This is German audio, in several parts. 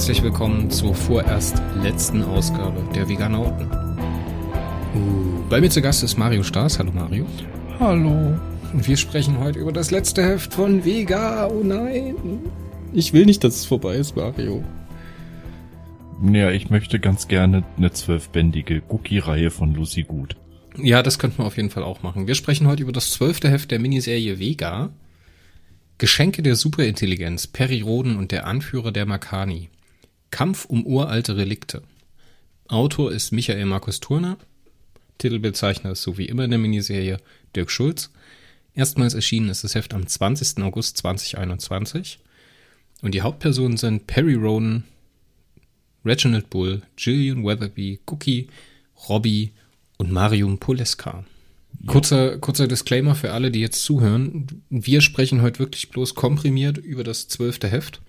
Herzlich willkommen zur vorerst letzten Ausgabe der Veganauten. Uh, bei mir zu Gast ist Mario Staas. Hallo Mario. Hallo. Und wir sprechen heute über das letzte Heft von Vega. Oh nein. Ich will nicht, dass es vorbei ist, Mario. Ja, ich möchte ganz gerne eine zwölfbändige Cookie-Reihe von Lucy Gut. Ja, das könnten wir auf jeden Fall auch machen. Wir sprechen heute über das zwölfte Heft der Miniserie Vega. Geschenke der Superintelligenz, Periroden und der Anführer der Makani. Kampf um uralte Relikte. Autor ist Michael Markus Turner. Titelbezeichner ist so wie immer in der Miniserie Dirk Schulz. Erstmals erschienen ist das Heft am 20. August 2021. Und die Hauptpersonen sind Perry Roden, Reginald Bull, Gillian Weatherby, Cookie, Robbie und Marium Poleska. Kurzer, kurzer Disclaimer für alle, die jetzt zuhören. Wir sprechen heute wirklich bloß komprimiert über das zwölfte Heft.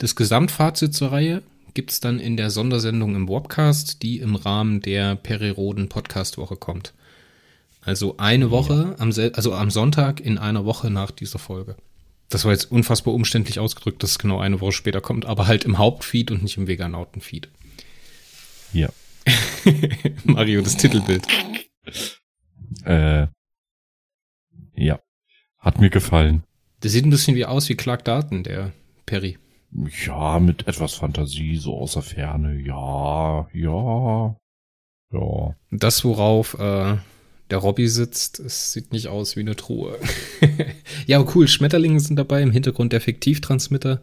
Das Gesamtfazit zur Reihe gibt's dann in der Sondersendung im Wobcast, die im Rahmen der Periroden Podcast-Woche kommt. Also eine Woche, am, sel- also am Sonntag in einer Woche nach dieser Folge. Das war jetzt unfassbar umständlich ausgedrückt, dass es genau eine Woche später kommt, aber halt im Hauptfeed und nicht im Veganauten-Feed. Ja. Mario, das Titelbild. Äh, ja. Hat mir gefallen. Das sieht ein bisschen wie aus wie Clark Dalton, der Perry. Ja, mit etwas Fantasie, so außer Ferne. Ja, ja, ja. Das, worauf äh, der Robby sitzt, es sieht nicht aus wie eine Truhe. ja, aber cool, Schmetterlinge sind dabei, im Hintergrund der Fiktivtransmitter,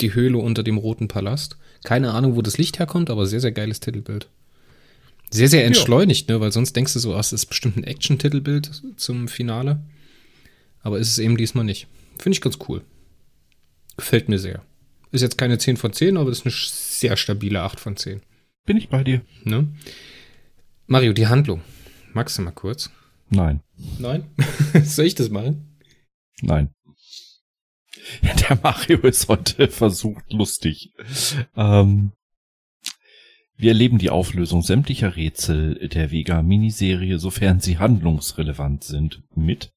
die Höhle unter dem Roten Palast. Keine Ahnung, wo das Licht herkommt, aber sehr, sehr geiles Titelbild. Sehr, sehr entschleunigt, ne? Weil sonst denkst du so, ah, es ist bestimmt ein Action-Titelbild zum Finale. Aber ist es eben diesmal nicht. Finde ich ganz cool. Gefällt mir sehr. Ist jetzt keine 10 von 10, aber ist eine sehr stabile 8 von 10. Bin ich bei dir? Ne? Mario, die Handlung. Magst du mal kurz? Nein, Nein? Soll ich das machen? nein. Der Mario ist heute versucht lustig. Ähm, wir erleben die Auflösung sämtlicher Rätsel der Vega-Miniserie, sofern sie handlungsrelevant sind, mit.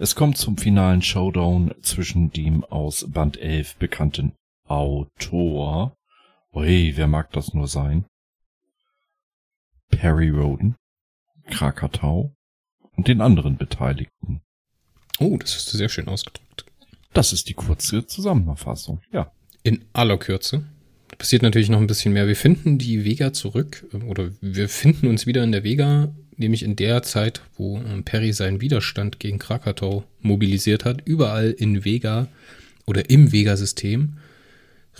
Es kommt zum finalen Showdown zwischen dem aus Band 11 bekannten Autor. Ui, wer mag das nur sein? Perry Roden, Krakatau und den anderen Beteiligten. Oh, das hast du sehr schön ausgedrückt. Das ist die kurze Zusammenfassung. Ja. In aller Kürze. Passiert natürlich noch ein bisschen mehr. Wir finden die Vega zurück, oder wir finden uns wieder in der Vega, nämlich in der Zeit, wo äh, Perry seinen Widerstand gegen Krakatau mobilisiert hat. Überall in Vega oder im Vega-System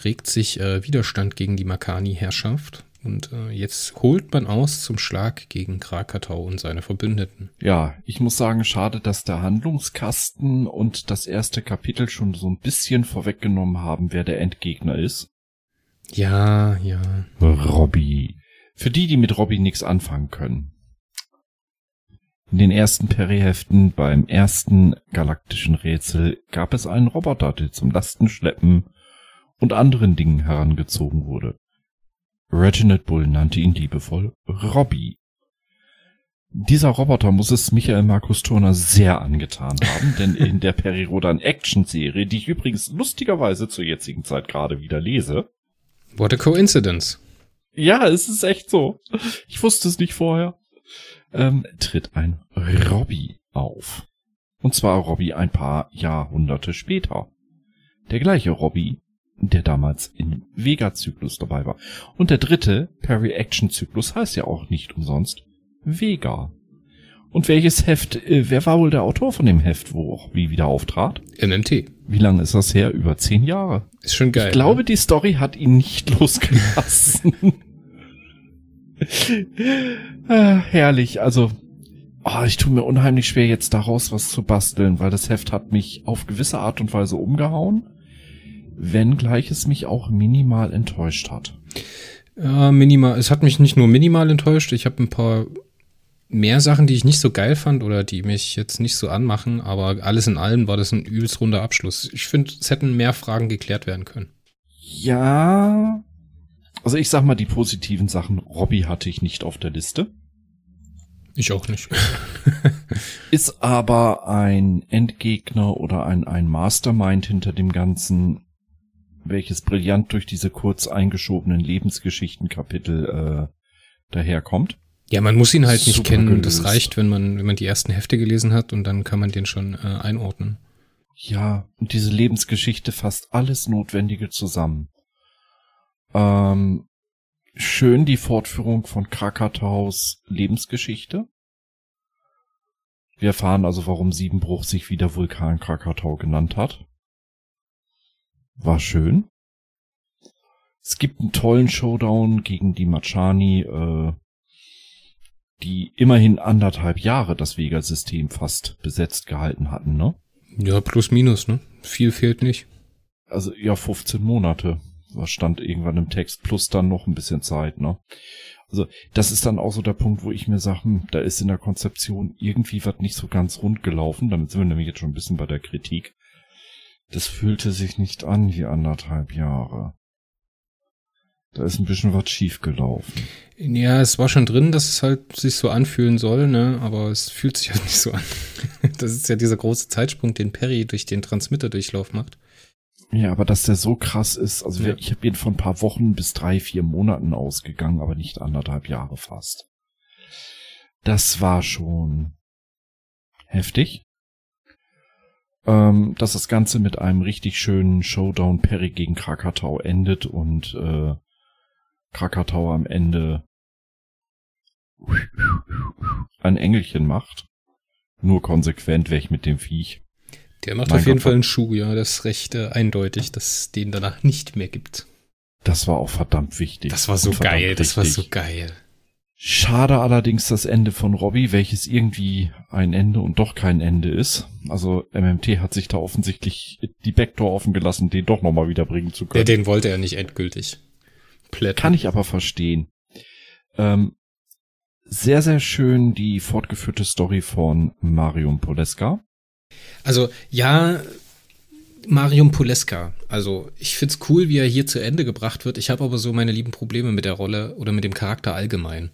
regt sich äh, Widerstand gegen die Makani-Herrschaft. Und äh, jetzt holt man aus zum Schlag gegen Krakatau und seine Verbündeten. Ja, ich muss sagen, schade, dass der Handlungskasten und das erste Kapitel schon so ein bisschen vorweggenommen haben, wer der Endgegner ist. Ja, ja. Robbie. Für die, die mit Robbie nichts anfangen können. In den ersten Periheften beim ersten galaktischen Rätsel gab es einen Roboter, der zum Lastenschleppen und anderen Dingen herangezogen wurde. Reginald Bull nannte ihn liebevoll Robbie. Dieser Roboter muss es Michael Markus Turner sehr angetan haben, denn in der Perirodan Action Serie, die ich übrigens lustigerweise zur jetzigen Zeit gerade wieder lese, What a coincidence. ja, es ist echt so. Ich wusste es nicht vorher. Ähm, tritt ein Robbie auf. Und zwar Robbie ein paar Jahrhunderte später. Der gleiche Robbie, der damals im Vega-Zyklus dabei war. Und der dritte, Perry-Action-Zyklus, heißt ja auch nicht umsonst Vega. Und welches Heft, äh, wer war wohl der Autor von dem Heft, wo Robbie wieder auftrat? MMT. Wie lange ist das her? Über zehn Jahre. Ist schon geil. Ich glaube, ne? die Story hat ihn nicht losgelassen. Ah, herrlich. Also, oh, ich tue mir unheimlich schwer, jetzt daraus was zu basteln, weil das Heft hat mich auf gewisse Art und Weise umgehauen, wenngleich es mich auch minimal enttäuscht hat. Ja, minimal. Es hat mich nicht nur minimal enttäuscht. Ich habe ein paar mehr Sachen, die ich nicht so geil fand oder die mich jetzt nicht so anmachen, aber alles in allem war das ein übelst runder Abschluss. Ich finde, es hätten mehr Fragen geklärt werden können. Ja. Also ich sag mal die positiven Sachen. Robbie hatte ich nicht auf der Liste. Ich auch nicht. Ist aber ein Endgegner oder ein, ein Mastermind hinter dem Ganzen, welches brillant durch diese kurz eingeschobenen Lebensgeschichtenkapitel äh, daherkommt. Ja, man muss ihn halt nicht Super kennen. gelöst. Das reicht, wenn man, wenn man die ersten Hefte gelesen hat und dann kann man den schon äh, einordnen. Ja, und diese Lebensgeschichte fasst alles Notwendige zusammen. Ähm, schön die Fortführung von Krakataus Lebensgeschichte. Wir erfahren also, warum Siebenbruch sich wieder Vulkan Krakatau genannt hat. War schön. Es gibt einen tollen Showdown gegen die Machani, äh, die immerhin anderthalb Jahre das Vega-System fast besetzt gehalten hatten, ne? Ja, plus minus, ne? Viel fehlt nicht. Also ja, 15 Monate. Was stand irgendwann im Text, plus dann noch ein bisschen Zeit, ne? Also, das ist dann auch so der Punkt, wo ich mir sage, hm, da ist in der Konzeption irgendwie was nicht so ganz rund gelaufen. Damit sind wir nämlich jetzt schon ein bisschen bei der Kritik. Das fühlte sich nicht an wie anderthalb Jahre. Da ist ein bisschen was schief gelaufen. Ja, es war schon drin, dass es halt sich so anfühlen soll, ne? Aber es fühlt sich halt nicht so an. Das ist ja dieser große Zeitsprung, den Perry durch den Transmitterdurchlauf macht. Ja, aber dass der so krass ist, also Ja. ich habe ihn von ein paar Wochen bis drei, vier Monaten ausgegangen, aber nicht anderthalb Jahre fast. Das war schon heftig. Ähm, dass das Ganze mit einem richtig schönen Showdown Perry gegen Krakatau endet und äh, Krakatau am Ende ein Engelchen macht. Nur konsequent weg mit dem Viech. Der macht Mein auf jeden Gott, Fall einen Schuh, ja. Das ist recht äh, eindeutig, dass es den danach nicht mehr gibt. Das war auch verdammt wichtig. Das war so geil, das war richtig. so geil. Schade allerdings das Ende von Robbie, welches irgendwie ein Ende und doch kein Ende ist. Also MMT hat sich da offensichtlich die Backdoor offen gelassen, den doch nochmal wiederbringen zu Ja, können. den wollte er nicht endgültig. Plätten. Kann ich aber verstehen. Ähm, sehr, sehr schön die fortgeführte Story von Marium Poleska. Also, ja, Marium Poleska. Also, ich find's cool, wie er hier zu Ende gebracht wird. Ich habe aber so meine lieben Probleme mit der Rolle oder mit dem Charakter allgemein.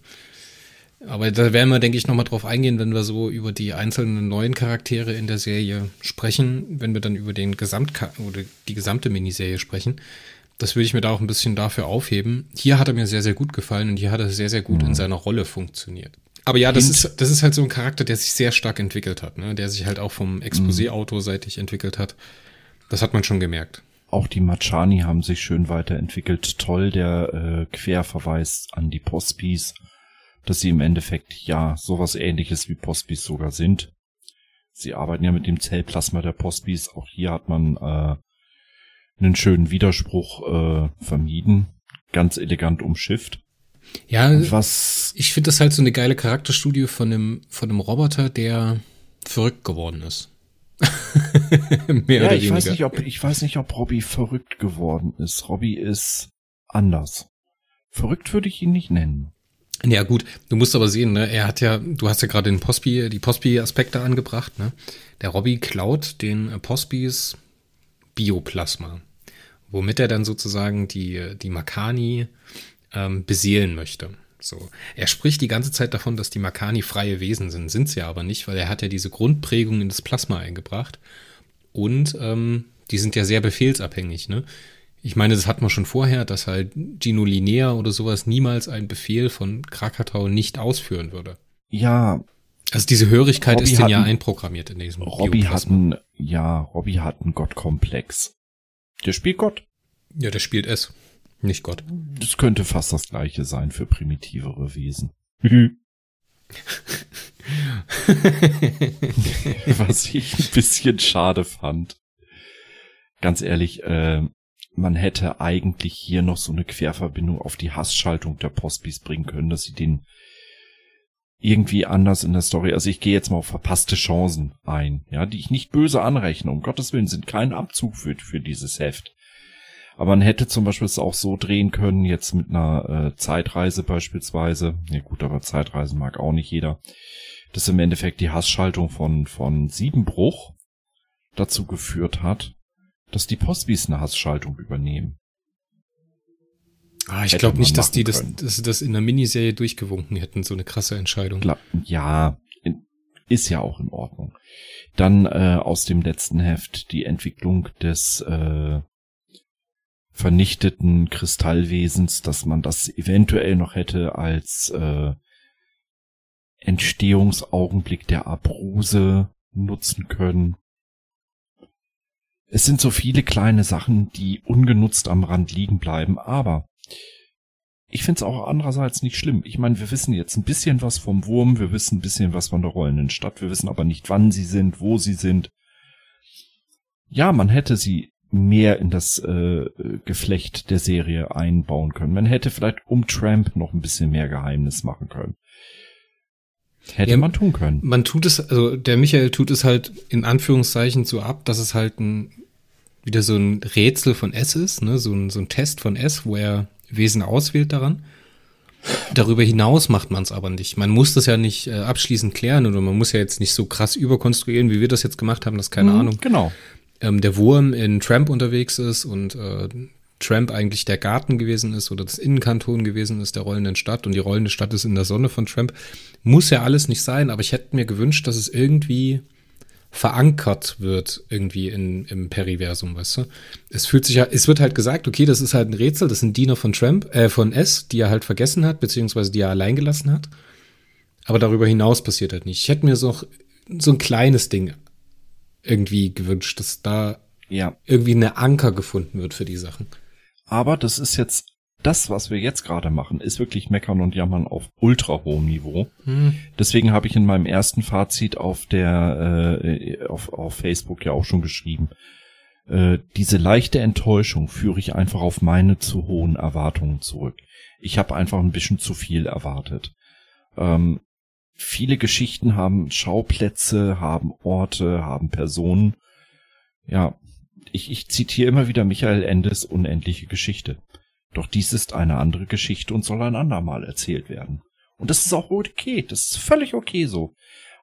Aber da werden wir, denke ich, nochmal drauf eingehen, wenn wir so über die einzelnen neuen Charaktere in der Serie sprechen, wenn wir dann über den Gesamt oder die gesamte Miniserie sprechen. Das würde ich mir da auch ein bisschen dafür aufheben. Hier hat er mir sehr, sehr gut gefallen und hier hat er sehr, sehr gut in seiner Rolle funktioniert. Aber ja, das ist, das ist halt so ein Charakter, der sich sehr stark entwickelt hat, ne? der sich halt auch vom Exposé-Autor seitig entwickelt hat. Das hat man schon gemerkt. Auch die Machani haben sich schön weiterentwickelt. Toll der äh, Querverweis an die Postbis, dass sie im Endeffekt ja sowas ähnliches wie Postbis sogar sind. Sie arbeiten ja mit dem Zellplasma der Postbis. Auch hier hat man äh, einen schönen Widerspruch äh, vermieden. Ganz elegant umschifft. Ja, Was ich finde das halt so eine geile Charakterstudie von einem, von einem Roboter, der verrückt geworden ist. Mehr ja, oder ich weniger. weiß nicht, ob ich weiß nicht, ob Robbie verrückt geworden ist. Robbie ist anders. Verrückt würde ich ihn nicht nennen. Ja, gut, du musst aber sehen, ne, er hat ja, du hast ja gerade den Posby, die Posby-Aspekte angebracht, ne? Der Robby klaut den Posbys Bioplasma, womit er dann sozusagen die, die Makani ähm, beseelen möchte. So. Er spricht die ganze Zeit davon, dass die Makani freie Wesen sind, sind sie aber nicht, weil er hat ja diese Grundprägung in das Plasma eingebracht. Und ähm, die sind ja sehr befehlsabhängig, ne? Ich meine, das hat man schon vorher, dass halt Gino Linear oder sowas niemals einen Befehl von Krakatau nicht ausführen würde. Ja, Also diese Hörigkeit Robbie ist denn ja ein- einprogrammiert in diesem Robbie hat einen, ja, Robbie hat einen Gottkomplex. Der spielt Gott. Ja, der spielt es, nicht Gott. Das könnte fast das gleiche sein für primitivere Wesen. Was ich ein bisschen schade fand. Ganz ehrlich, äh, man hätte eigentlich hier noch so eine Querverbindung auf die Hassschaltung der Postbis bringen können, dass sie den irgendwie anders in der Story, also ich gehe jetzt mal auf verpasste Chancen ein, ja, die ich nicht böse anrechne, um Gottes Willen, sind kein Abzug für, für dieses Heft. Aber man hätte zum Beispiel es auch so drehen können, jetzt mit einer äh, Zeitreise beispielsweise. Ja gut, aber Zeitreisen mag auch nicht jeder. Dass im Endeffekt die Hassschaltung von, von Siebenbruch dazu geführt hat, dass die Postbis eine Hassschaltung übernehmen. Ah, ich glaube nicht, dass die das, dass sie das in der Miniserie durchgewunken hätten, so eine krasse Entscheidung. Klar, ja, in, ist ja auch in Ordnung. Dann äh, aus dem letzten Heft die Entwicklung des äh, vernichteten Kristallwesens, dass man das eventuell noch hätte als äh, Entstehungsaugenblick der Abruse nutzen können. Es sind so viele kleine Sachen, die ungenutzt am Rand liegen bleiben, aber ich finde es auch andererseits nicht schlimm. Ich meine, wir wissen jetzt ein bisschen was vom Wurm, wir wissen ein bisschen was von der rollenden Stadt, wir wissen aber nicht, wann sie sind, wo sie sind. Ja, man hätte sie mehr in das äh, Geflecht der Serie einbauen können. Man hätte vielleicht um Tramp noch ein bisschen mehr Geheimnis machen können. Hätte ja, man tun können. Man tut es, also der Michael tut es halt in Anführungszeichen so ab, dass es halt ein wieder so ein Rätsel von S ist, ne, so ein, so ein Test von S, wo er Wesen auswählt daran. Darüber hinaus macht man es aber nicht. Man muss das ja nicht äh, abschließend klären oder man muss ja jetzt nicht so krass überkonstruieren, wie wir das jetzt gemacht haben, das keine mhm, Ahnung. Genau ähm, der Wurm in Tramp unterwegs ist und äh, Tramp eigentlich der Garten gewesen ist oder das Innenkanton gewesen ist der rollenden Stadt und die rollende Stadt ist in der Sonne von Tramp. Muss ja alles nicht sein, aber ich hätte mir gewünscht, dass es irgendwie verankert wird irgendwie in, im Periversum, weißt du? Es fühlt sich ja, es wird halt gesagt, okay, das ist halt ein Rätsel, das sind Diener von Tramp, äh, von S, die er halt vergessen hat, beziehungsweise die er allein gelassen hat. Aber darüber hinaus passiert halt nicht. Ich hätte mir so, so ein kleines Ding irgendwie gewünscht, dass da ja. irgendwie eine Anker gefunden wird für die Sachen. Aber das ist jetzt das, was wir jetzt gerade machen, ist wirklich meckern und jammern auf ultra hohem Niveau. Hm. Deswegen habe ich in meinem ersten Fazit auf der äh, auf, auf Facebook ja auch schon geschrieben. Äh, diese leichte Enttäuschung führe ich einfach auf meine zu hohen Erwartungen zurück. Ich habe einfach ein bisschen zu viel erwartet. Ähm, viele Geschichten haben Schauplätze, haben Orte, haben Personen. Ja, ich, ich zitiere immer wieder Michael Endes unendliche Geschichte. Doch dies ist eine andere Geschichte und soll ein andermal erzählt werden. Und das ist auch okay, das ist völlig okay so.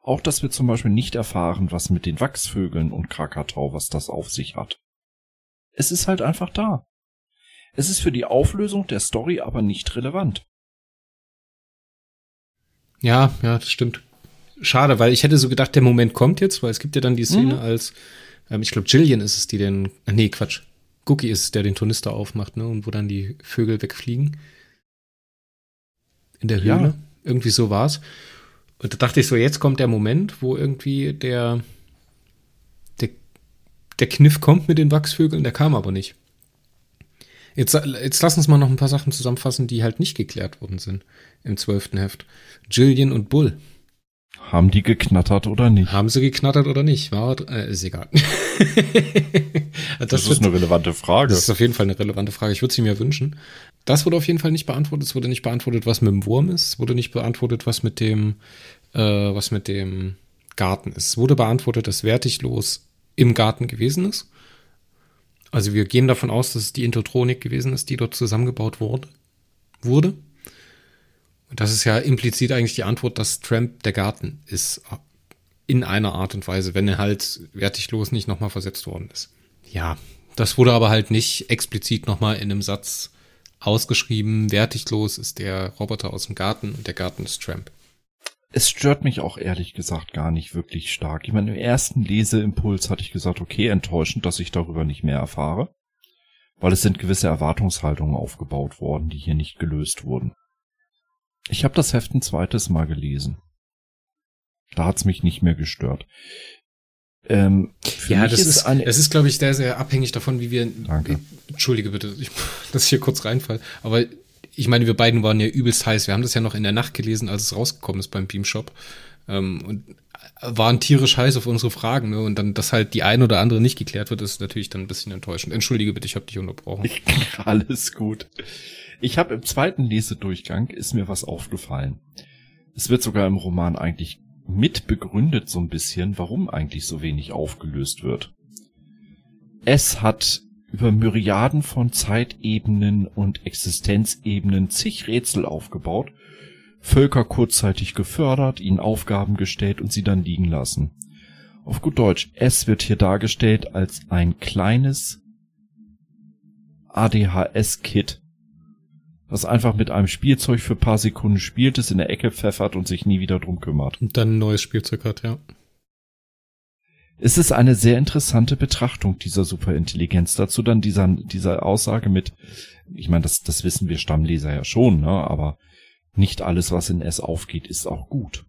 Auch, dass wir zum Beispiel nicht erfahren, was mit den Wachsvögeln und Krakatau, was das auf sich hat. Es ist halt einfach da. Es ist für die Auflösung der Story aber nicht relevant. Ja, ja, das stimmt. Schade, weil ich hätte so gedacht, der Moment kommt jetzt, weil es gibt ja dann die Szene mhm. als, ähm, ich glaube, Jillian ist es, die den, äh, nee, Quatsch, Cookie ist es, der den Tornister aufmacht, ne, und wo dann die Vögel wegfliegen. In der Höhle. Ja. Irgendwie so war's. Und da dachte ich so, jetzt kommt der Moment, wo irgendwie der, der, der Kniff kommt mit den Wachsvögeln, der kam aber nicht. Jetzt, jetzt lass uns mal noch ein paar Sachen zusammenfassen, die halt nicht geklärt worden sind im zwölften Heft. Jillian und Bull. Haben die geknattert oder nicht? Haben sie geknattert oder nicht? War, äh, ist egal. das, das ist wird, eine relevante Frage. Das ist auf jeden Fall eine relevante Frage. Ich würde sie mir wünschen. Das wurde auf jeden Fall nicht beantwortet. Es wurde nicht beantwortet, was mit dem Wurm ist. Es wurde nicht beantwortet, was mit dem, äh, was mit dem Garten ist. Es wurde beantwortet, dass Wertiglos im Garten gewesen ist. Also wir gehen davon aus, dass es die Intotronik gewesen ist, die dort zusammengebaut wurde. wurde. Und das ist ja implizit eigentlich die Antwort, dass Tramp der Garten ist. In einer Art und Weise, wenn er halt wertiglos nicht nochmal versetzt worden ist. Ja, das wurde aber halt nicht explizit nochmal in einem Satz ausgeschrieben. Wertiglos ist der Roboter aus dem Garten und der Garten ist Tramp. Es stört mich auch ehrlich gesagt gar nicht wirklich stark. Ich meine, im ersten Leseimpuls hatte ich gesagt, okay, enttäuschend, dass ich darüber nicht mehr erfahre. Weil es sind gewisse Erwartungshaltungen aufgebaut worden, die hier nicht gelöst wurden. Ich habe das Heft ein zweites Mal gelesen. Da hat's mich nicht mehr gestört. Ähm, ja, das ist, eine, das ist, glaube ich, sehr, sehr abhängig davon, wie wir. Danke. Entschuldige bitte, ich, dass ich hier kurz reinfall. Aber ich meine, wir beiden waren ja übelst heiß. Wir haben das ja noch in der Nacht gelesen, als es rausgekommen ist beim Beamshop. Ähm, und waren tierisch heiß auf unsere Fragen. Ne? Und dann, dass halt die eine oder andere nicht geklärt wird, ist natürlich dann ein bisschen enttäuschend. Entschuldige bitte, ich habe dich unterbrochen. Alles gut. Ich habe im zweiten Lesedurchgang ist mir was aufgefallen. Es wird sogar im Roman eigentlich mit begründet so ein bisschen, warum eigentlich so wenig aufgelöst wird. Es hat über Myriaden von Zeitebenen und Existenzebenen zig Rätsel aufgebaut, Völker kurzzeitig gefördert, ihnen Aufgaben gestellt und sie dann liegen lassen. Auf gut Deutsch, es wird hier dargestellt als ein kleines ADHS-Kit, das einfach mit einem Spielzeug für paar Sekunden spielt, es in der Ecke pfeffert und sich nie wieder drum kümmert. Und dann ein neues Spielzeug hat, ja. Es ist eine sehr interessante Betrachtung dieser Superintelligenz. Dazu dann dieser, dieser Aussage mit, ich meine, das, das wissen wir Stammleser ja schon, ne? aber nicht alles, was in S aufgeht, ist auch gut.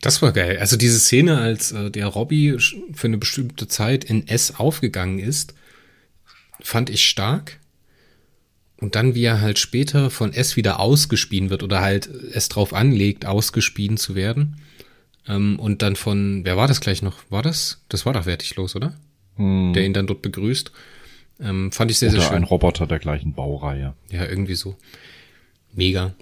Das war geil. Also diese Szene, als äh, der Robby für eine bestimmte Zeit in S aufgegangen ist, fand ich stark. Und dann, wie er halt später von S wieder ausgespien wird oder halt es drauf anlegt, ausgespien zu werden. Ähm, und dann von, wer war das gleich noch? War das? Das war doch wertiglos, oder? Hm. Der ihn dann dort begrüßt. Ähm, fand ich sehr, oder sehr schön. ein Roboter der gleichen Baureihe. Ja, irgendwie so. Mega.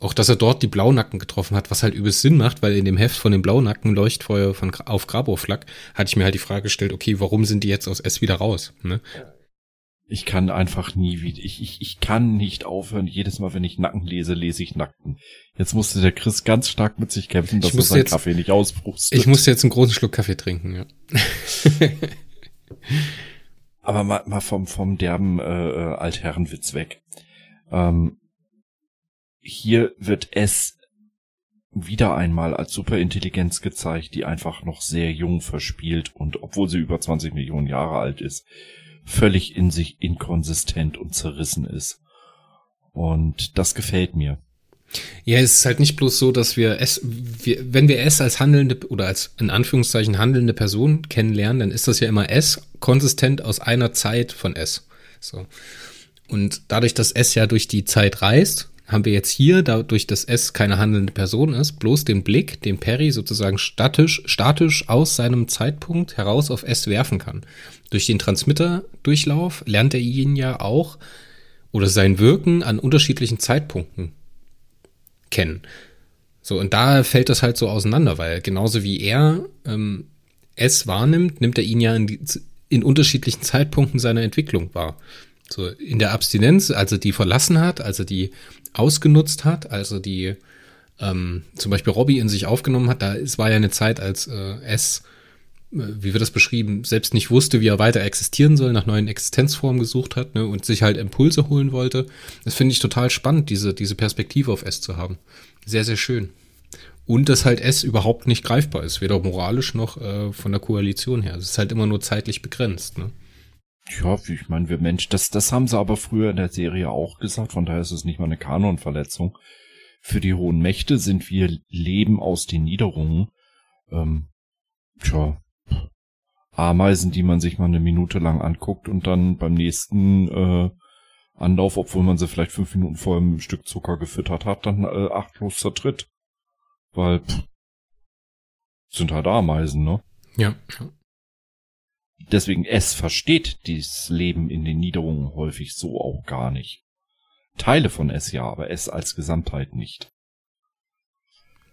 Auch, dass er dort die Blaunacken getroffen hat, was halt übelst Sinn macht, weil in dem Heft von den Blaunacken Leuchtfeuer von auf Grabowflack hatte ich mir halt die Frage gestellt, okay, warum sind die jetzt aus S wieder raus? Ne? Ich kann einfach nie wieder, ich, ich, ich kann nicht aufhören. Jedes Mal, wenn ich Nacken lese, lese ich Nacken. Jetzt musste der Chris ganz stark mit sich kämpfen, dass er seinen jetzt, Kaffee nicht ausbrustet. Ich musste jetzt einen großen Schluck Kaffee trinken, ja. Aber mal, mal vom, vom derben äh, äh, Altherrenwitz weg. Ähm, hier wird es wieder einmal als Superintelligenz gezeigt, die einfach noch sehr jung verspielt und obwohl sie über 20 Millionen Jahre alt ist, völlig in sich inkonsistent und zerrissen ist. Und das gefällt mir. Ja, es ist halt nicht bloß so, dass wir es, wir, wenn wir es als handelnde oder als in Anführungszeichen handelnde Person kennenlernen, dann ist das ja immer es konsistent aus einer Zeit von es. So. Und dadurch, dass es ja durch die Zeit reist, haben wir jetzt hier, dadurch, dass es keine handelnde Person ist, bloß den Blick, den Perry sozusagen statisch, statisch aus seinem Zeitpunkt heraus auf S werfen kann. Durch den Transmitterdurchlauf lernt er ihn ja auch oder sein Wirken an unterschiedlichen Zeitpunkten kennen. So, und da fällt das halt so auseinander, weil genauso wie er ähm, es wahrnimmt, nimmt er ihn ja in, in unterschiedlichen Zeitpunkten seiner Entwicklung wahr. So in der Abstinenz, als er die verlassen hat, als er die ausgenutzt hat, also die ähm, zum Beispiel Robbie in sich aufgenommen hat, da es war ja eine Zeit, als äh, es, äh, wie wird das beschrieben, selbst nicht wusste, wie er weiter existieren soll, nach neuen Existenzformen gesucht hat ne, und sich halt Impulse holen wollte. Das finde ich total spannend, diese, diese Perspektive auf S zu haben. Sehr, sehr schön. Und dass halt S überhaupt nicht greifbar ist, weder moralisch noch äh, von der Koalition her. Es ist halt immer nur zeitlich begrenzt. Ne? Ja, ich meine, wir Mensch, das, das haben sie aber früher in der Serie auch gesagt, von daher ist es nicht mal eine Kanonverletzung. Für die hohen Mächte sind wir Leben aus den Niederungen. Ähm, tja, Ameisen, die man sich mal eine Minute lang anguckt und dann beim nächsten äh, Anlauf, obwohl man sie vielleicht fünf Minuten vor einem Stück Zucker gefüttert hat, dann äh, achtlos zertritt. Weil pff, sind halt Ameisen, ne? Ja. Deswegen, es versteht dieses Leben in den Niederungen häufig so auch gar nicht. Teile von es ja, aber es als Gesamtheit nicht.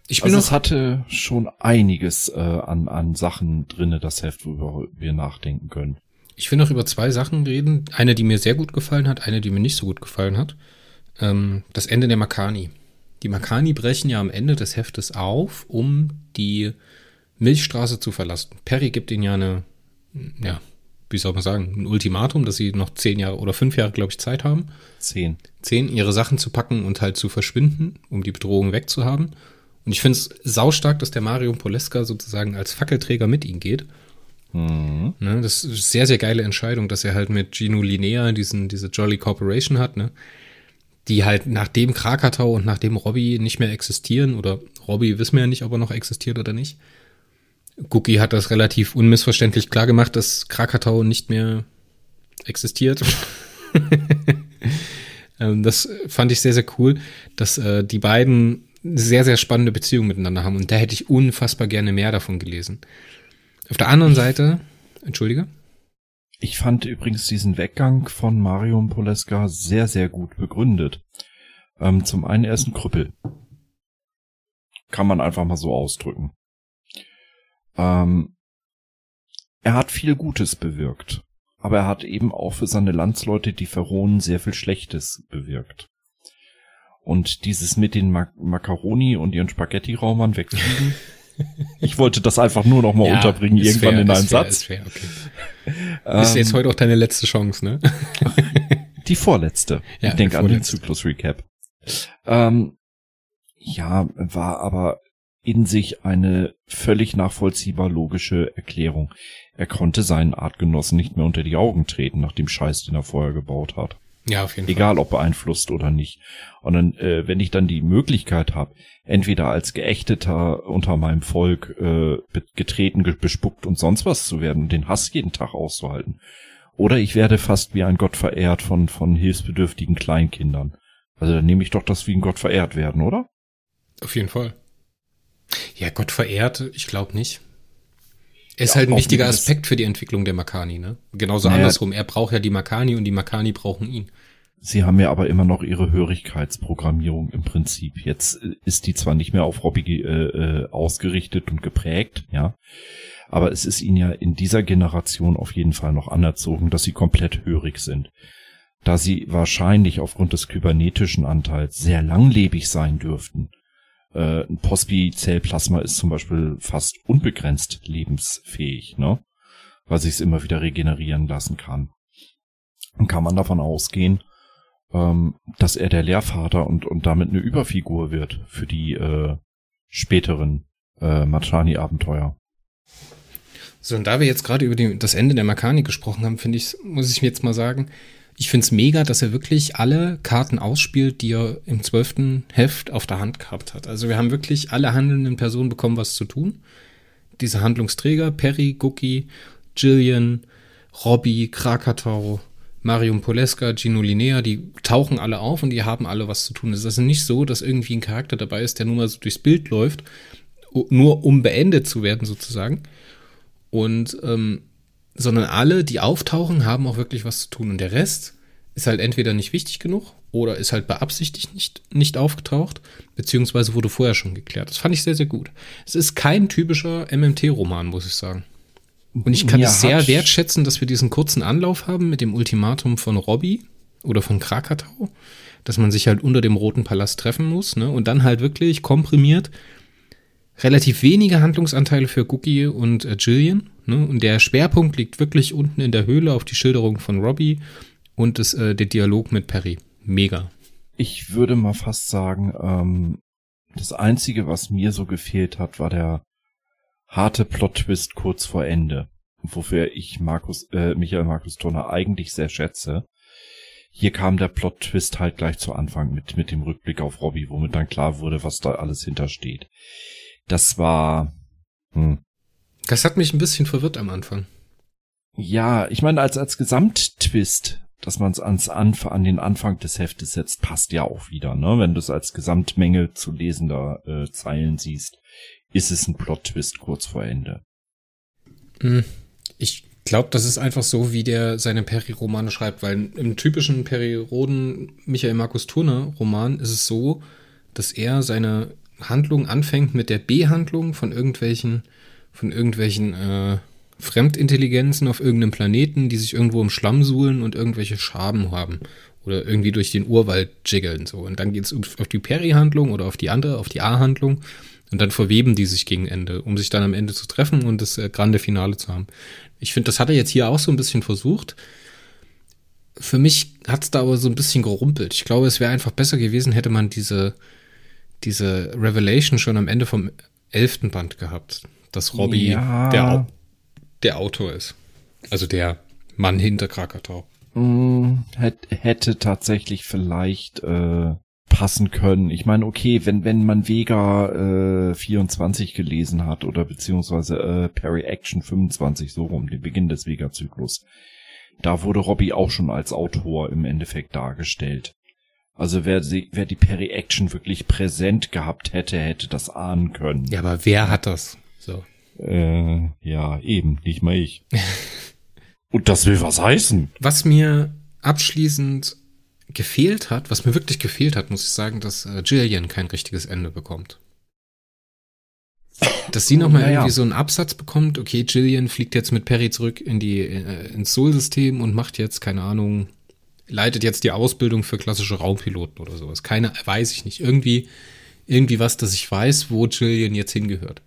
Ich bin also es hatte schon einiges äh, an, an Sachen drinne, das Heft, worüber wir nachdenken können. Ich will noch über zwei Sachen reden. Eine, die mir sehr gut gefallen hat, eine, die mir nicht so gut gefallen hat. Ähm, das Ende der Makani. Die Makani brechen ja am Ende des Heftes auf, um die Milchstraße zu verlassen. Perry gibt ihnen ja eine ja, wie soll man sagen, ein Ultimatum, dass sie noch zehn Jahre oder fünf Jahre, glaube ich, Zeit haben. Zehn. Zehn, ihre Sachen zu packen und halt zu verschwinden, um die Bedrohung wegzuhaben. Und ich finde es saustark, dass der Mario Poleska sozusagen als Fackelträger mit ihnen geht. Mhm. Ne, das ist eine sehr, sehr geile Entscheidung, dass er halt mit Gino Linea diesen, diese Jolly Corporation hat, ne? Die halt nachdem Krakatau und nachdem Robbie nicht mehr existieren, oder Robbie wissen wir ja nicht, ob er noch existiert oder nicht, Cookie hat das relativ unmissverständlich klar gemacht, dass Krakatau nicht mehr existiert. Ähm, das fand ich sehr, sehr cool, dass äh, die beiden sehr, sehr spannende Beziehungen miteinander haben. Und da hätte ich unfassbar gerne mehr davon gelesen. Auf der anderen Seite, entschuldige. Ich fand übrigens diesen Weggang von Marion Poleska sehr, sehr gut begründet. Ähm, zum einen, er ist ein Krüppel. Kann man einfach mal so ausdrücken. Ähm, er hat viel Gutes bewirkt, aber er hat eben auch für seine Landsleute, die Pharaonen, sehr viel Schlechtes bewirkt. Und dieses mit den Mac Macaroni und ihren Spaghetti-Raumern wegfliegen, ich wollte das einfach nur noch mal ja, unterbringen, irgendwann fair, in einem fair, Satz. Ist, fair, okay. ist jetzt heute auch deine letzte Chance, ne? die vorletzte. Ja, ich denke an den Zyklus-Recap. Ähm, ja, war aber in sich eine völlig nachvollziehbar logische Erklärung. Er konnte seinen Artgenossen nicht mehr unter die Augen treten nach dem Scheiß, den er vorher gebaut hat. Ja, auf jeden Egal, ob beeinflusst oder nicht. Und dann, äh, wenn ich dann die Möglichkeit habe, entweder als Geächteter unter meinem Volk äh, getreten, bespuckt und sonst was zu werden und den Hass jeden Tag auszuhalten, oder ich werde fast wie ein Gott verehrt von, von hilfsbedürftigen Kleinkindern. Also dann nehme ich doch das wie ein Gott verehrt werden, oder? Auf jeden Fall. Ja, Gott verehrt, ich glaube nicht. Er ist ja, halt ein wichtiger Aspekt für die Entwicklung der Makani, ne? Genauso naja, andersrum. Er braucht ja die Makani und die Makani brauchen ihn. Sie haben ja aber immer noch ihre Hörigkeitsprogrammierung im Prinzip. Jetzt äh, ist die zwar nicht mehr auf Robbie äh, äh, ausgerichtet und geprägt, ja, aber es ist ihnen ja in dieser Generation auf jeden Fall noch anerzogen, dass sie komplett hörig sind. Da sie wahrscheinlich aufgrund des kybernetischen Anteils sehr langlebig sein dürften. Äh, ein Pospi-Zellplasma ist zum Beispiel fast unbegrenzt lebensfähig, ne? Weil sich es immer wieder regenerieren lassen kann. Und kann man davon ausgehen, ähm, dass er der Lehrvater und, und damit eine Überfigur wird für die äh, späteren äh, Machani-Abenteuer. So, und da wir jetzt gerade über die, das Ende der Mechanik gesprochen haben, finde ich, muss ich mir jetzt mal sagen, ich finde es mega, dass er wirklich alle Karten ausspielt, die er im zwölften Heft auf der Hand gehabt hat. Also wir haben wirklich alle handelnden Personen bekommen, was zu tun. Diese Handlungsträger, Perry, Gucki, Jillian, Robbie, Krakatau, Marium Poleska, Gino Linea, die tauchen alle auf und die haben alle was zu tun. Es ist also nicht so, dass irgendwie ein Charakter dabei ist, der nur mal so durchs Bild läuft, nur um beendet zu werden sozusagen, und ähm, sondern alle, die auftauchen, haben auch wirklich was zu tun. Und der Rest ist halt entweder nicht wichtig genug oder ist halt beabsichtigt nicht, nicht aufgetaucht, beziehungsweise wurde vorher schon geklärt. Das fand ich sehr, sehr gut. Es ist kein typischer MMT-Roman, muss ich sagen. Und ich kann ja, es sehr wertschätzen, dass wir diesen kurzen Anlauf haben mit dem Ultimatum von Robbie oder von Krakatau, dass man sich halt unter dem Roten Palast treffen muss, ne? Und dann halt wirklich komprimiert relativ wenige Handlungsanteile für Cookie und äh, Jillian. Ne? Und der Schwerpunkt liegt wirklich unten in der Höhle auf die Schilderung von Robbie und das, äh, der Dialog mit Perry. Mega. Ich würde mal fast sagen, ähm, das Einzige, was mir so gefehlt hat, war der harte Plot-Twist kurz vor Ende. Wofür ich Markus, äh, Michael Markus Turner eigentlich sehr schätze. Hier kam der Plot-Twist halt gleich zu Anfang mit, mit dem Rückblick auf Robbie, womit dann klar wurde, was da alles hintersteht. Das war. Hm. Das hat mich ein bisschen verwirrt am Anfang. Ja, ich meine, als, als Gesamttwist, dass man es ans Anf an den Anfang des Heftes setzt, passt ja auch wieder, ne? Wenn du es als Gesamtmenge zu lesender äh, Zeilen siehst, ist es ein Plot-Twist kurz vor Ende. Hm. Ich glaube, das ist einfach so, wie der seine Peri-Romane schreibt, weil im typischen Peri-Roden Michael Markus Turner Roman ist es so, dass er seine Handlung anfängt mit der B-Handlung von irgendwelchen, von irgendwelchen äh, Fremdintelligenzen auf irgendeinem Planeten, die sich irgendwo im Schlamm suhlen und irgendwelche Schaben haben. Oder irgendwie durch den Urwald jiggeln. So. Und dann geht es auf die Peri-Handlung oder auf die andere, auf die A-Handlung. Und dann verweben die sich gegen Ende, um sich dann am Ende zu treffen und das äh, grande Finale zu haben. Ich finde, das hat er jetzt hier auch so ein bisschen versucht. Für mich hat es da aber so ein bisschen gerumpelt. Ich glaube, es wäre einfach besser gewesen, hätte man diese, diese Revelation schon am Ende vom elften Band gehabt, dass Robbie ja. der, der Autor ist. Also der Mann hinter Krakatau. Mm, hätte tatsächlich vielleicht äh, passen können. Ich meine, okay, wenn wenn man Vega äh, 24 gelesen hat oder beziehungsweise äh, Perry Action 25 so rum, den Beginn des Vega-Zyklus, da wurde Robbie auch schon als Autor im Endeffekt dargestellt. Also wer, sie, wer die Perry-Action wirklich präsent gehabt hätte, hätte das ahnen können. Ja, aber wer hat das? So. Äh, ja, eben, nicht mal ich. Und das will was heißen. Was mir abschließend gefehlt hat, was mir wirklich gefehlt hat, muss ich sagen, dass äh, Jillian kein richtiges Ende bekommt. Dass sie nochmal naja. irgendwie so einen Absatz bekommt, okay, Jillian fliegt jetzt mit Perry zurück in die, äh, ins Sol-System und macht jetzt, keine Ahnung, leitet jetzt die Ausbildung für klassische Raumpiloten oder sowas. Keine, weiß ich nicht. Irgendwie, irgendwie was, dass ich weiß, wo Jillian jetzt hingehört.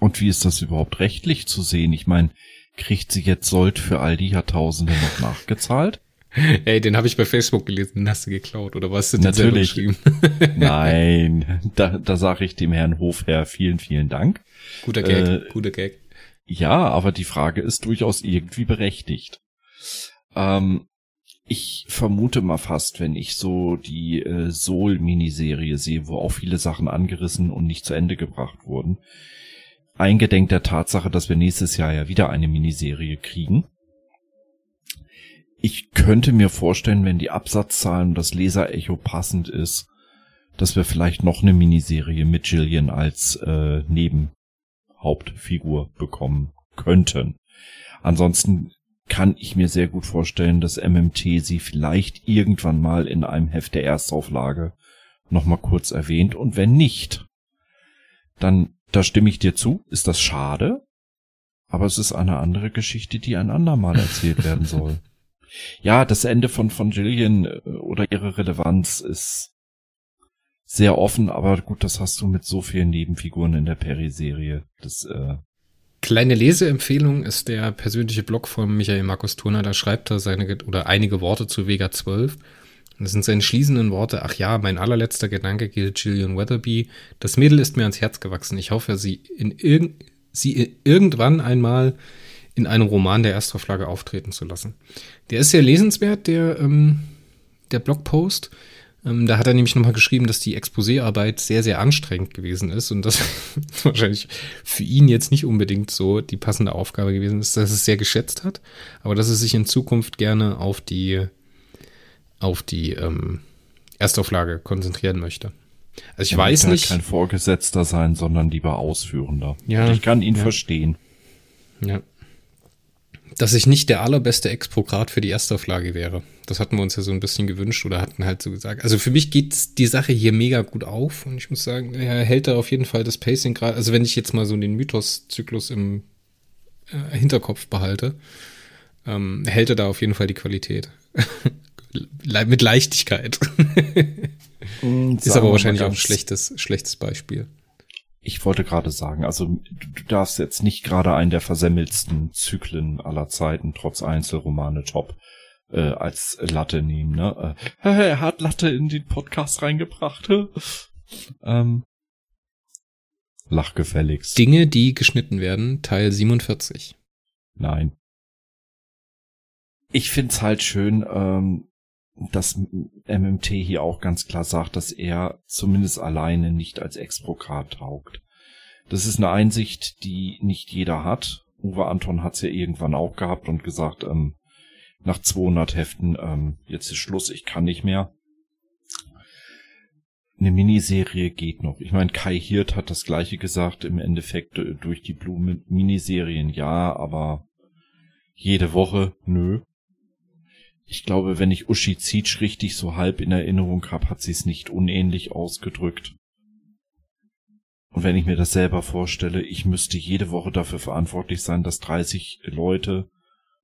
Und wie ist das überhaupt rechtlich zu sehen? Ich meine, kriegt sie jetzt Sold für all die Jahrtausende noch nachgezahlt? Ey, den habe ich bei Facebook gelesen, den hast du geklaut, oder was du Natürlich. Nein, da, da sage ich dem Herrn Hofherr vielen, vielen Dank. Guter Gag, äh, guter Gag. Ja, aber die Frage ist durchaus irgendwie berechtigt. Ähm, ich vermute mal fast, wenn ich so die äh, Soul-Miniserie sehe, wo auch viele Sachen angerissen und nicht zu Ende gebracht wurden, eingedenk der Tatsache, dass wir nächstes Jahr ja wieder eine Miniserie kriegen. Ich könnte mir vorstellen, wenn die Absatzzahlen und das Leserecho passend ist, dass wir vielleicht noch eine Miniserie mit Jillian als äh, Nebenhauptfigur bekommen könnten. Ansonsten kann ich mir sehr gut vorstellen, dass MMT sie vielleicht irgendwann mal in einem Heft der Erstauflage nochmal kurz erwähnt. Und wenn nicht, dann, da stimme ich dir zu, ist das schade. Aber es ist eine andere Geschichte, die ein andermal erzählt werden soll. Ja, das Ende von, von Jillian äh, oder ihre Relevanz ist sehr offen, aber gut, das hast du mit so vielen Nebenfiguren in der Perry-Serie. Das äh, Kleine Leseempfehlung ist der persönliche Blog von Michael Markus Turner. Da schreibt er seine oder einige Worte zu Vega 12. Und das sind seine schließenden Worte. Ach ja, mein allerletzter Gedanke gilt Gillian Weatherby. Das Mädel ist mir ans Herz gewachsen. Ich hoffe, sie in irg sie irgendwann einmal in einem Roman der Erstauflage auftreten zu lassen. Der ist sehr lesenswert, der, ähm, der Blogpost. Ähm, da hat er nämlich nochmal geschrieben, dass die Exposéarbeit sehr, sehr anstrengend gewesen ist und das wahrscheinlich für ihn jetzt nicht unbedingt so die passende Aufgabe gewesen ist, dass es sehr geschätzt hat, aber dass es sich in Zukunft gerne auf die, auf die ähm, Erstauflage konzentrieren möchte. Also ich ja, weiß nicht. kein Vorgesetzter sein, sondern lieber Ausführender. Ja. Und ich kann ihn ja. verstehen. Ja dass ich nicht der allerbeste Exprokrat für die Erstauflage wäre. Das hatten wir uns ja so ein bisschen gewünscht oder hatten halt so gesagt. Also für mich geht die Sache hier mega gut auf und ich muss sagen, er hält da auf jeden Fall das Pacing gerade. Also wenn ich jetzt mal so den Mythos-Zyklus im äh, Hinterkopf behalte, ähm, hält er da auf jeden Fall die Qualität. Mit Leichtigkeit. Ist aber wahrscheinlich auch ein schlechtes, schlechtes Beispiel ich wollte gerade sagen, also du darfst jetzt nicht gerade einen der versemmelsten Zyklen aller Zeiten, trotz Einzelromane top, äh, als Latte nehmen, ne? Äh, er hat Latte in den Podcast reingebracht. ähm, lachgefälligst. Dinge, die geschnitten werden, Teil 47. Nein. Ich find's halt schön, ähm, dass MMT hier auch ganz klar sagt, dass er zumindest alleine nicht als Exprokat taugt. Das ist eine Einsicht, die nicht jeder hat. Uwe Anton hat's ja irgendwann auch gehabt und gesagt, ähm, nach 200 Heften, ähm, jetzt ist Schluss, ich kann nicht mehr. Eine Miniserie geht noch. Ich meine, Kai Hirt hat das gleiche gesagt, im Endeffekt äh, durch die Blume Miniserien ja, aber jede Woche nö ich glaube, wenn ich Uschi Zietsch richtig so halb in Erinnerung habe, hat sie es nicht unähnlich ausgedrückt. Und wenn ich mir das selber vorstelle, ich müsste jede Woche dafür verantwortlich sein, dass 30 Leute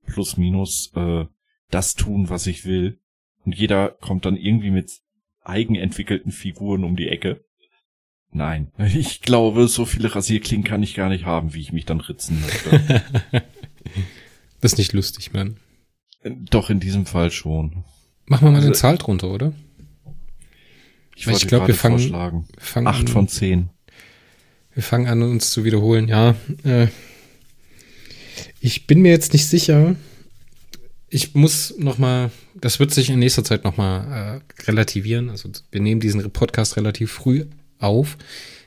plus minus äh, das tun, was ich will. Und jeder kommt dann irgendwie mit eigenentwickelten Figuren um die Ecke. Nein, ich glaube, so viele Rasierklingen kann ich gar nicht haben, wie ich mich dann ritzen möchte. das ist nicht lustig, Mann. Doch, in diesem Fall schon. Machen wir mal also, eine Zahl drunter, oder? Ich, ich glaube, wir fangen, fangen Acht von zehn. Wir fangen an, uns zu wiederholen. Ja, äh, ich bin mir jetzt nicht sicher. Ich muss noch mal, das wird sich in nächster Zeit noch mal äh, relativieren. Also wir nehmen diesen Podcast relativ früh auf.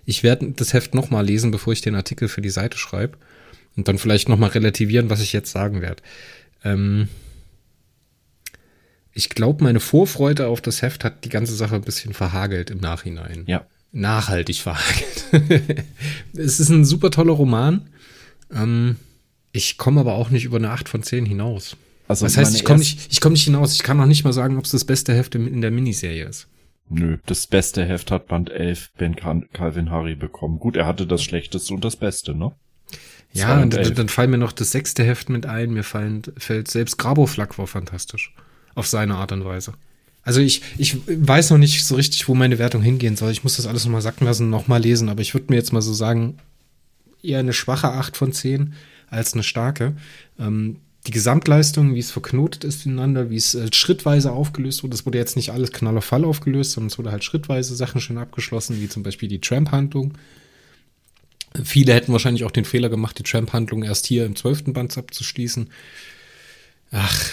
Ich werde das Heft noch mal lesen, bevor ich den Artikel für die Seite schreibe und dann vielleicht noch mal relativieren, was ich jetzt sagen werde. Ähm, ich glaube, meine Vorfreude auf das Heft hat die ganze Sache ein bisschen verhagelt im Nachhinein. Ja. Nachhaltig verhagelt. es ist ein super toller Roman. Ähm, ich komme aber auch nicht über eine 8 von 10 hinaus. Also das heißt, ich komme nicht, komm nicht hinaus. Ich kann noch nicht mal sagen, ob es das beste Heft in der Miniserie ist. Nö, das beste Heft hat Band 11 Ben Calvin Harry bekommen. Gut, er hatte das schlechteste und das beste, ne? Ja, und dann, dann fallen mir noch das sechste Heft mit ein. Mir fallen, fällt selbst Grabo-Flak war fantastisch auf seine Art und Weise. Also ich, ich weiß noch nicht so richtig, wo meine Wertung hingehen soll. Ich muss das alles nochmal sacken lassen, nochmal lesen, aber ich würde mir jetzt mal so sagen, eher eine schwache 8 von 10 als eine starke. Ähm, die Gesamtleistung, wie es verknotet ist ineinander, wie es äh, schrittweise aufgelöst wurde. Es wurde jetzt nicht alles Knall auf Fall aufgelöst, sondern es wurde halt schrittweise Sachen schon abgeschlossen, wie zum Beispiel die Tramp-Handlung. Viele hätten wahrscheinlich auch den Fehler gemacht, die Tramp-Handlung erst hier im zwölften Band abzuschließen. Ach,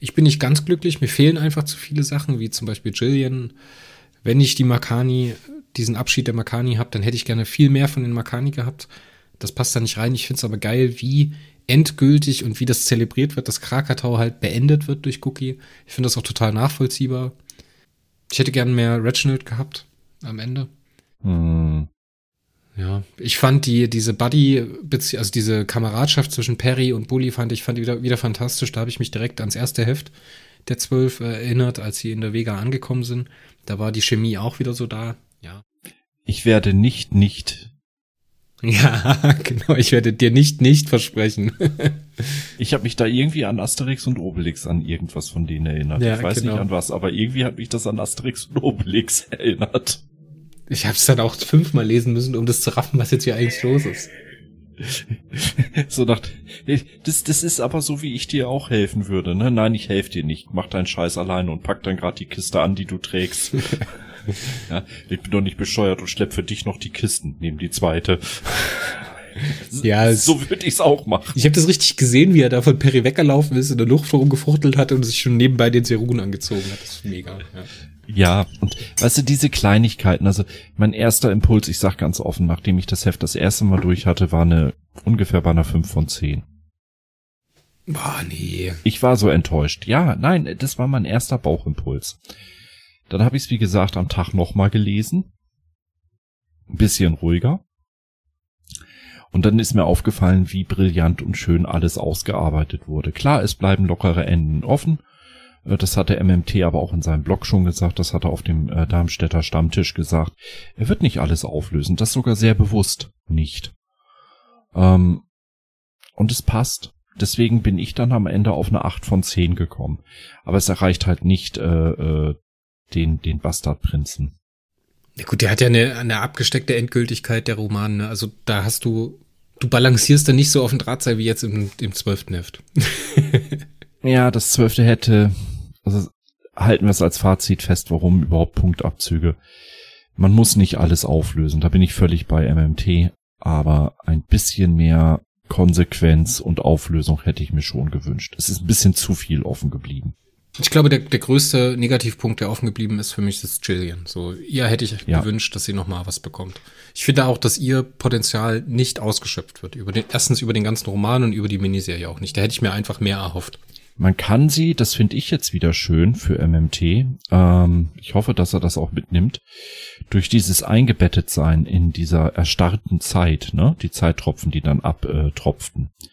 ich bin nicht ganz glücklich. Mir fehlen einfach zu viele Sachen, wie zum Beispiel Jillian. Wenn ich die Makani, diesen Abschied der Makani habe, dann hätte ich gerne viel mehr von den Makani gehabt. Das passt da nicht rein. Ich finde es aber geil, wie endgültig und wie das zelebriert wird, dass Krakatau halt beendet wird durch Cookie. Ich finde das auch total nachvollziehbar. Ich hätte gern mehr Reginald gehabt am Ende. Hm. Ja, ich fand die, diese Buddy, also diese Kameradschaft zwischen Perry und Bully fand ich fand wieder, wieder fantastisch. Da habe ich mich direkt ans erste Heft der Zwölf erinnert, als sie in der Vega angekommen sind. Da war die Chemie auch wieder so da. Ja. Ich werde nicht, nicht ja, genau. Ich werde dir nicht nicht versprechen. ich habe mich da irgendwie an Asterix und Obelix an irgendwas von denen erinnert. Ja, ich weiß genau. nicht an was, aber irgendwie hat mich das an Asterix und Obelix erinnert. Ich habe es dann auch fünfmal lesen müssen, um das zu raffen, was jetzt hier eigentlich los ist. so nach, das, das ist aber so, wie ich dir auch helfen würde, ne? Nein, ich helfe dir nicht. Mach deinen Scheiß alleine und pack dann gerade die Kiste an, die du trägst. ja, ich bin doch nicht bescheuert und schlepp für dich noch die Kisten, neben die zweite. Ja, so würde ich's auch machen. Ich habe das richtig gesehen, wie er da von Perry weggelaufen ist, in der Luft rumgefuchtelt hat und sich schon nebenbei den Serun angezogen hat. Das ist mega. Ja. Ja, und weißt du, diese Kleinigkeiten, also mein erster Impuls, ich sag ganz offen, nachdem ich das Heft das erste Mal durch hatte, war eine ungefähr bei einer 5 von 10. Boah, nee. Ich war so enttäuscht. Ja, nein, das war mein erster Bauchimpuls. Dann habe ich es, wie gesagt, am Tag nochmal gelesen. Ein bisschen ruhiger. Und dann ist mir aufgefallen, wie brillant und schön alles ausgearbeitet wurde. Klar, es bleiben lockere Enden offen. Äh, das hat der MMT aber auch in seinem Blog schon gesagt. Das hat er auf dem äh, Darmstädter Stammtisch gesagt. Er wird nicht alles auflösen. Das sogar sehr bewusst nicht. Ähm, und es passt. Deswegen bin ich dann am Ende auf eine 8 von 10 gekommen. Aber es erreicht halt nicht äh, äh, den, den Bastardprinzen. Ja gut, der hat ja eine, eine abgesteckte Endgültigkeit der Roman. Ne? Also da hast du, du balancierst da nicht so auf dem Drahtseil wie jetzt im, im zwölften Heft. ja, das zwölfte hätte, also halten wir es als Fazit fest, warum überhaupt Punktabzüge. Man muss nicht alles auflösen, da bin ich völlig bei MMT, aber ein bisschen mehr Konsequenz und Auflösung hätte ich mir schon gewünscht. Es ist ein bisschen zu viel offen geblieben. Ich glaube, der, der größte Negativpunkt, der offen geblieben ist für mich, ist Jillian. So, ihr hätte ich ja. gewünscht, dass sie noch mal was bekommt. Ich finde auch, dass ihr Potenzial nicht ausgeschöpft wird. Über den, erstens über den ganzen Roman und über die Miniserie auch nicht. Da hätte ich mir einfach mehr erhofft. Man kann sie, das finde ich jetzt wieder schön für MMT. Ähm, ich hoffe, dass er das auch mitnimmt. Durch dieses Eingebettetsein in dieser erstarrten Zeit, ne, die Zeittropfen, die dann abtropften. Äh,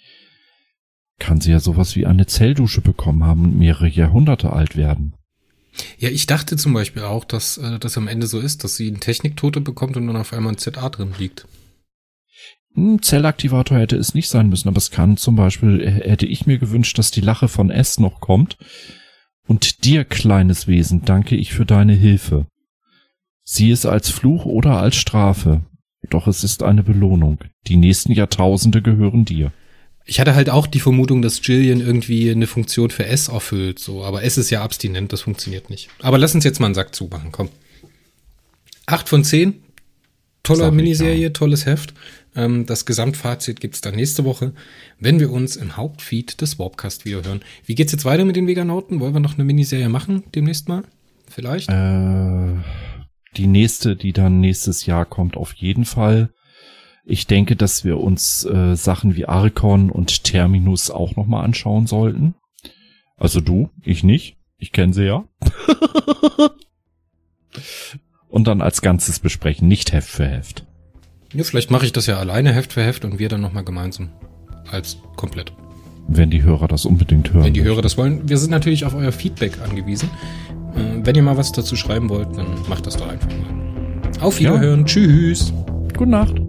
kann sie ja sowas wie eine Zelldusche bekommen haben und mehrere Jahrhunderte alt werden. Ja, ich dachte zum Beispiel auch, dass äh, das am Ende so ist, dass sie einen Techniktote bekommt und dann auf einmal ein ZA drin liegt. Ein Zellaktivator hätte es nicht sein müssen, aber es kann zum Beispiel, äh, hätte ich mir gewünscht, dass die Lache von S noch kommt. Und dir, kleines Wesen, danke ich für deine Hilfe. Sieh es als Fluch oder als Strafe. Doch es ist eine Belohnung. Die nächsten Jahrtausende gehören dir. Ich hatte halt auch die Vermutung, dass Jillian irgendwie eine Funktion für S erfüllt, so, aber S ist ja abstinent, das funktioniert nicht. Aber lass uns jetzt mal einen Sack zumachen, komm. Acht von zehn. Tolle Miniserie, tolles Heft. Ähm, das Gesamtfazit gibt's dann nächste Woche, wenn wir uns im Hauptfeed des Warpcast wieder hören. Wie geht's jetzt weiter mit den Veganauten? Wollen wir noch eine Miniserie machen demnächst mal? Vielleicht? Äh, die nächste, die dann nächstes Jahr kommt, auf jeden Fall. Ich denke, dass wir uns äh, Sachen wie Archon und Terminus auch nochmal anschauen sollten. Also du, ich nicht. Ich kenne sie ja. und dann als Ganzes besprechen, nicht Heft für Heft. Ja, vielleicht mache ich das ja alleine Heft für Heft und wir dann nochmal gemeinsam. Als komplett. Wenn die Hörer das unbedingt hören. Wenn die Hörer das wollen. Wir sind natürlich auf euer Feedback angewiesen. Äh, wenn ihr mal was dazu schreiben wollt, dann macht das doch einfach mal. Auf Wiederhören. Ja. Tschüss. Gute Nacht.